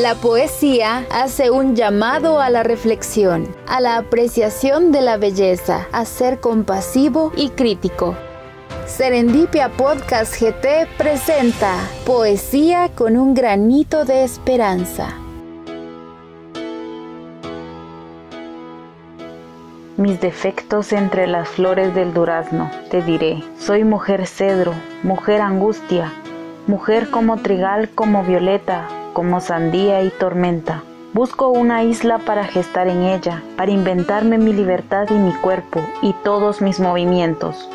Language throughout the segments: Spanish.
La poesía hace un llamado a la reflexión, a la apreciación de la belleza, a ser compasivo y crítico. Serendipia Podcast GT presenta Poesía con un granito de esperanza. Mis defectos entre las flores del durazno, te diré. Soy mujer cedro, mujer angustia, mujer como trigal, como violeta, como sandía y tormenta. Busco una isla para gestar en ella, para inventarme mi libertad y mi cuerpo y todos mis movimientos.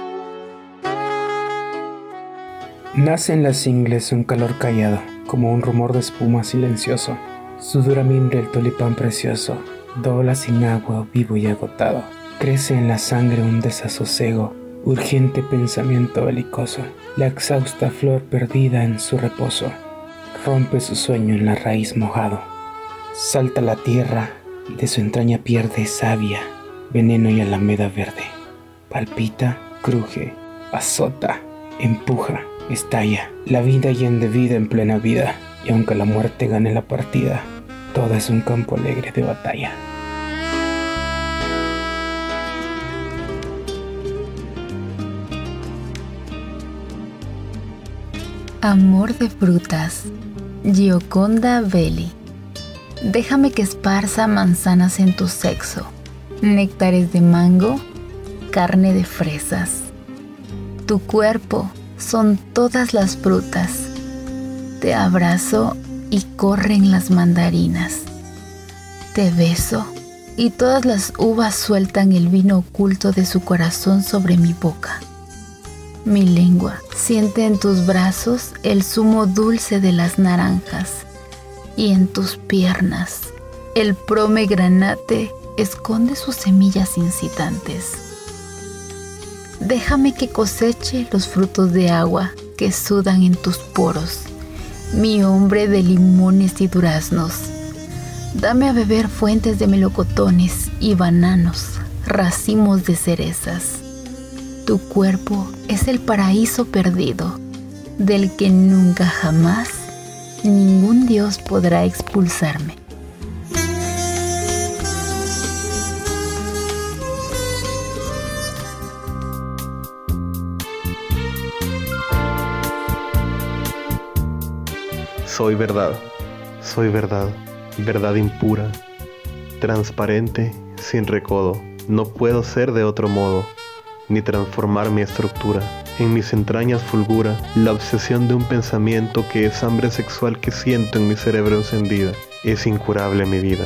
Nace en las ingles un calor callado, como un rumor de espuma silencioso. Sudura mimbre el tulipán precioso, dobla sin agua, vivo y agotado. Crece en la sangre un desasosego, urgente pensamiento belicoso, la exhausta flor perdida en su reposo rompe su sueño en la raíz mojado. Salta la tierra y de su entraña pierde savia, veneno y alameda verde. Palpita, cruje, azota, empuja, estalla. La vida y en de vida en plena vida. Y aunque la muerte gane la partida, todo es un campo alegre de batalla. Amor de frutas. Gioconda Belli. Déjame que esparza manzanas en tu sexo, néctares de mango, carne de fresas. Tu cuerpo son todas las frutas. Te abrazo y corren las mandarinas. Te beso y todas las uvas sueltan el vino oculto de su corazón sobre mi boca. Mi lengua siente en tus brazos el zumo dulce de las naranjas y en tus piernas el promegranate esconde sus semillas incitantes. Déjame que coseche los frutos de agua que sudan en tus poros, mi hombre de limones y duraznos. Dame a beber fuentes de melocotones y bananos, racimos de cerezas. Tu cuerpo es el paraíso perdido, del que nunca jamás ningún Dios podrá expulsarme. Soy verdad, soy verdad, verdad impura, transparente, sin recodo. No puedo ser de otro modo ni transformar mi estructura. En mis entrañas fulgura la obsesión de un pensamiento que es hambre sexual que siento en mi cerebro encendida. Es incurable mi vida.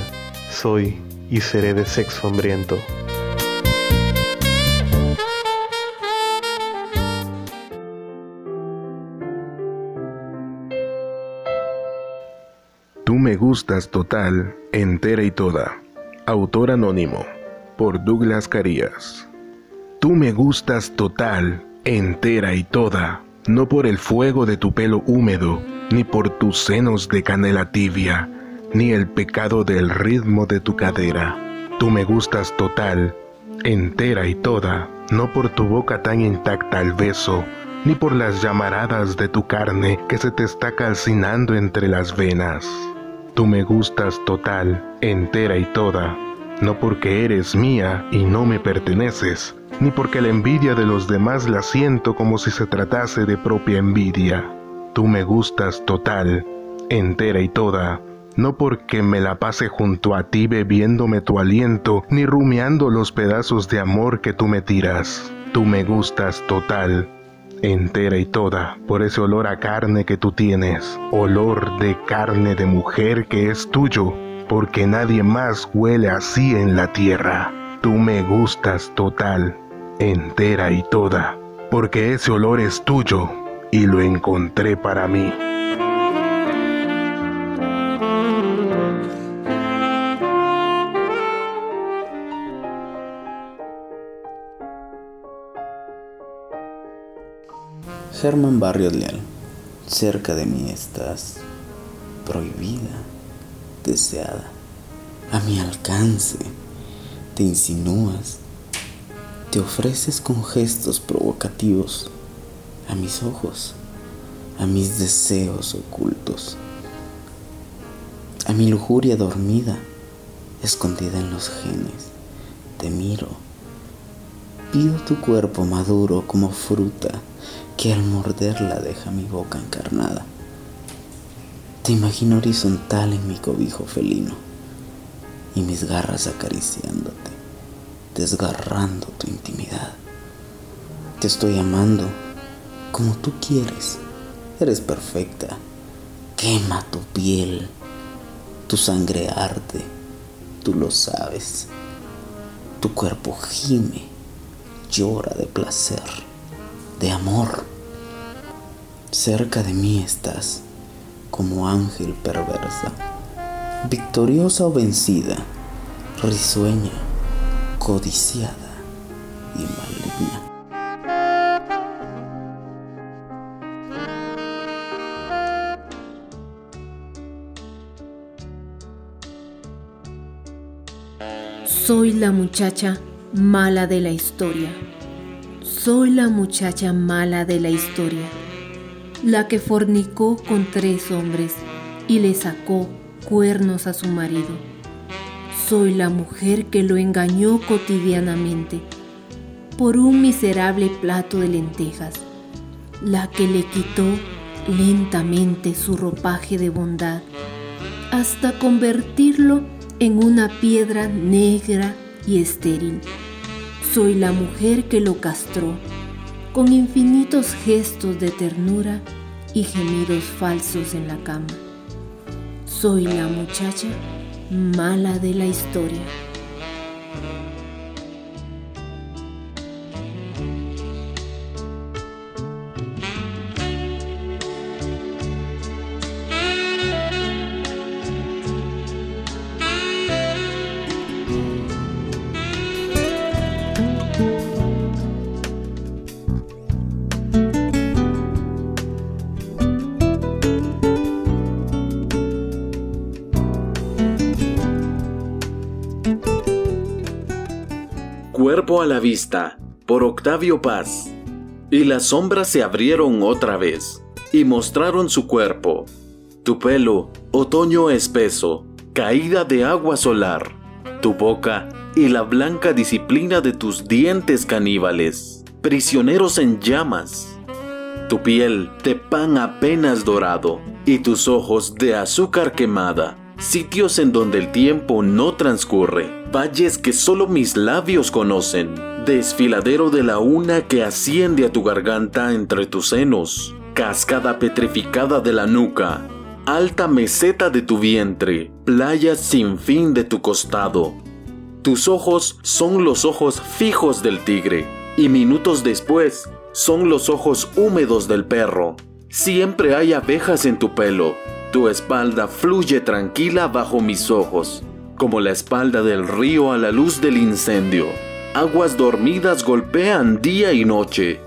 Soy y seré de sexo hambriento. Tú me gustas total, entera y toda. Autor anónimo por Douglas Carías. Tú me gustas total, entera y toda, no por el fuego de tu pelo húmedo, ni por tus senos de canela tibia, ni el pecado del ritmo de tu cadera. Tú me gustas total, entera y toda, no por tu boca tan intacta al beso, ni por las llamaradas de tu carne que se te está calcinando entre las venas. Tú me gustas total, entera y toda, no porque eres mía y no me perteneces, ni porque la envidia de los demás la siento como si se tratase de propia envidia. Tú me gustas total, entera y toda, no porque me la pase junto a ti bebiéndome tu aliento, ni rumiando los pedazos de amor que tú me tiras. Tú me gustas total, entera y toda, por ese olor a carne que tú tienes, olor de carne de mujer que es tuyo, porque nadie más huele así en la tierra. Tú me gustas total, entera y toda, porque ese olor es tuyo y lo encontré para mí. Germán Barrio Leal, cerca de mí estás, prohibida, deseada, a mi alcance, te insinúas te ofreces con gestos provocativos a mis ojos, a mis deseos ocultos. a mi lujuria dormida, escondida en los genes. Te miro, pido tu cuerpo maduro como fruta que al morderla deja mi boca encarnada. Te imagino horizontal en mi cobijo felino y mis garras acariciándote, desgarrando tu intimidad. Te estoy amando como tú quieres. Eres perfecta. Quema tu piel tu sangre arde, tú lo sabes. Tu cuerpo gime, llora de placer, de amor. Cerca de mí estás, como ángel perversa, victoriosa o vencida, risueña, codiciada y maligna. Soy la muchacha mala de la historia. Soy la muchacha mala de la historia. La que fornicó con tres hombres y le sacó cuernos a su marido. Soy la mujer que lo engañó cotidianamente por un miserable plato de lentejas. La que le quitó lentamente su ropaje de bondad hasta convertirlo en una piedra negra y estéril. Soy la mujer que lo castró, con infinitos gestos de ternura y gemidos falsos en la cama. Soy la muchacha mala de la historia. A la vista, por Octavio Paz. Y las sombras se abrieron otra vez, y mostraron su cuerpo. Tu pelo, otoño espeso, caída de agua solar. Tu boca y la blanca disciplina de tus dientes caníbales, prisioneros en llamas. Tu piel de pan apenas dorado, y tus ojos de azúcar quemada sitios en donde el tiempo no transcurre, valles que solo mis labios conocen, desfiladero de la una que asciende a tu garganta entre tus senos, cascada petrificada de la nuca, alta meseta de tu vientre, playa sin fin de tu costado. Tus ojos son los ojos fijos del tigre, y minutos después son los ojos húmedos del perro. Siempre hay abejas en tu pelo, tu espalda fluye tranquila bajo mis ojos, como la espalda del río a la luz del incendio. Aguas dormidas golpean día y noche.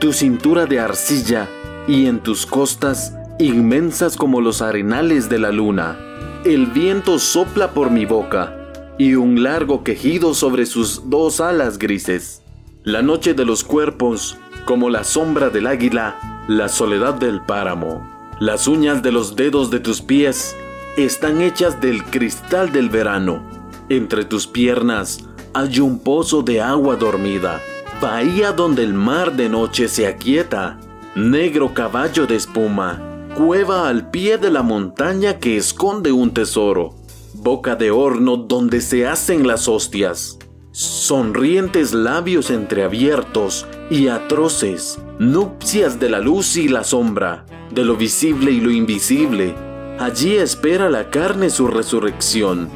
Tu cintura de arcilla y en tus costas inmensas como los arenales de la luna. El viento sopla por mi boca y un largo quejido sobre sus dos alas grises. La noche de los cuerpos, como la sombra del águila, la soledad del páramo. Las uñas de los dedos de tus pies están hechas del cristal del verano. Entre tus piernas hay un pozo de agua dormida, bahía donde el mar de noche se aquieta, negro caballo de espuma, cueva al pie de la montaña que esconde un tesoro, boca de horno donde se hacen las hostias, sonrientes labios entreabiertos y atroces, nupcias de la luz y la sombra, de lo visible y lo invisible. Allí espera la carne su resurrección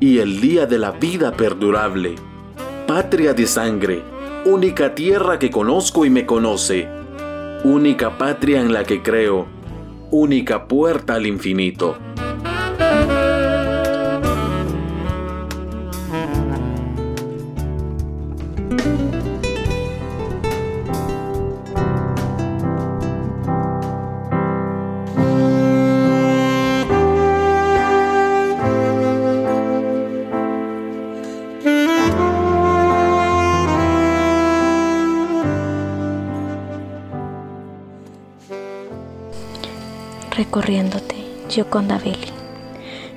y el día de la vida perdurable. Patria de sangre, única tierra que conozco y me conoce, única patria en la que creo, única puerta al infinito. Recorriéndote, Gioconda Belli.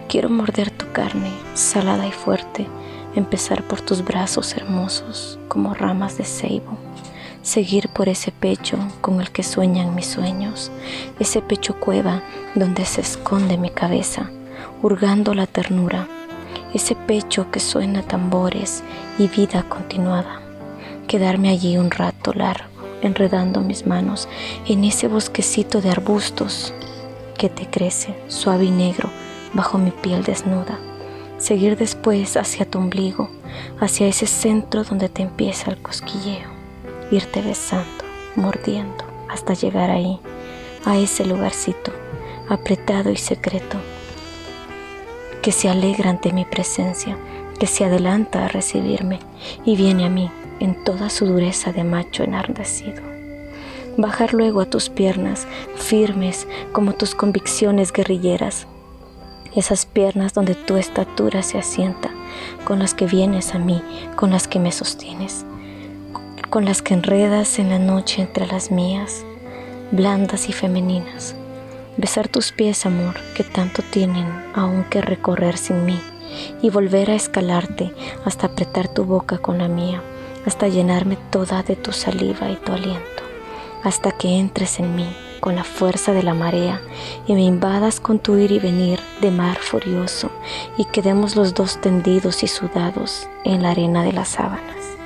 Quiero morder tu carne, salada y fuerte, empezar por tus brazos hermosos como ramas de ceibo, seguir por ese pecho con el que sueñan mis sueños, ese pecho cueva donde se esconde mi cabeza, hurgando la ternura, ese pecho que suena tambores y vida continuada. Quedarme allí un rato largo, enredando mis manos en ese bosquecito de arbustos que te crece suave y negro bajo mi piel desnuda. Seguir después hacia tu ombligo, hacia ese centro donde te empieza el cosquilleo. Irte besando, mordiendo, hasta llegar ahí, a ese lugarcito, apretado y secreto, que se alegra ante mi presencia, que se adelanta a recibirme y viene a mí en toda su dureza de macho enardecido. Bajar luego a tus piernas, firmes como tus convicciones guerrilleras, esas piernas donde tu estatura se asienta, con las que vienes a mí, con las que me sostienes, con las que enredas en la noche entre las mías, blandas y femeninas. Besar tus pies, amor, que tanto tienen aún que recorrer sin mí, y volver a escalarte hasta apretar tu boca con la mía, hasta llenarme toda de tu saliva y tu aliento, hasta que entres en mí con la fuerza de la marea y me invadas con tu ir y venir de mar furioso y quedemos los dos tendidos y sudados en la arena de las sábanas.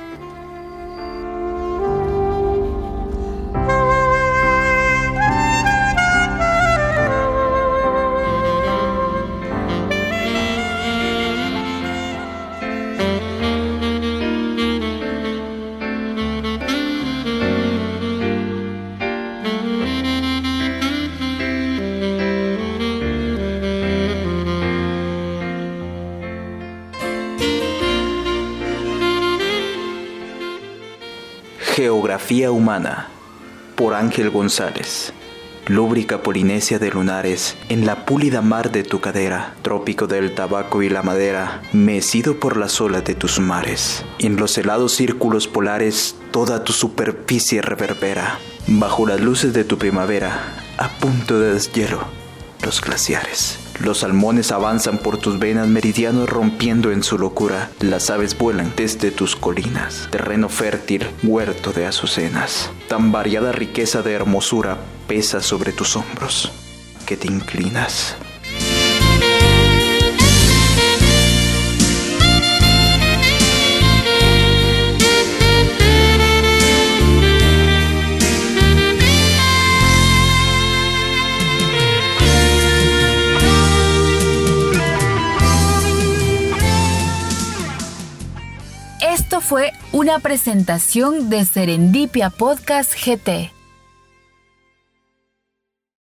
Geografía Humana por Ángel González. Lúbrica Polinesia de lunares, en la púlida mar de tu cadera, trópico del tabaco y la madera, mecido por las olas de tus mares. En los helados círculos polares, toda tu superficie reverbera, bajo las luces de tu primavera, a punto de deshielo, los glaciares. Los salmones avanzan por tus venas meridianos rompiendo en su locura. Las aves vuelan desde tus colinas. Terreno fértil, huerto de azucenas. Tan variada riqueza de hermosura pesa sobre tus hombros que te inclinas. Una presentación de Serendipia Podcast GT.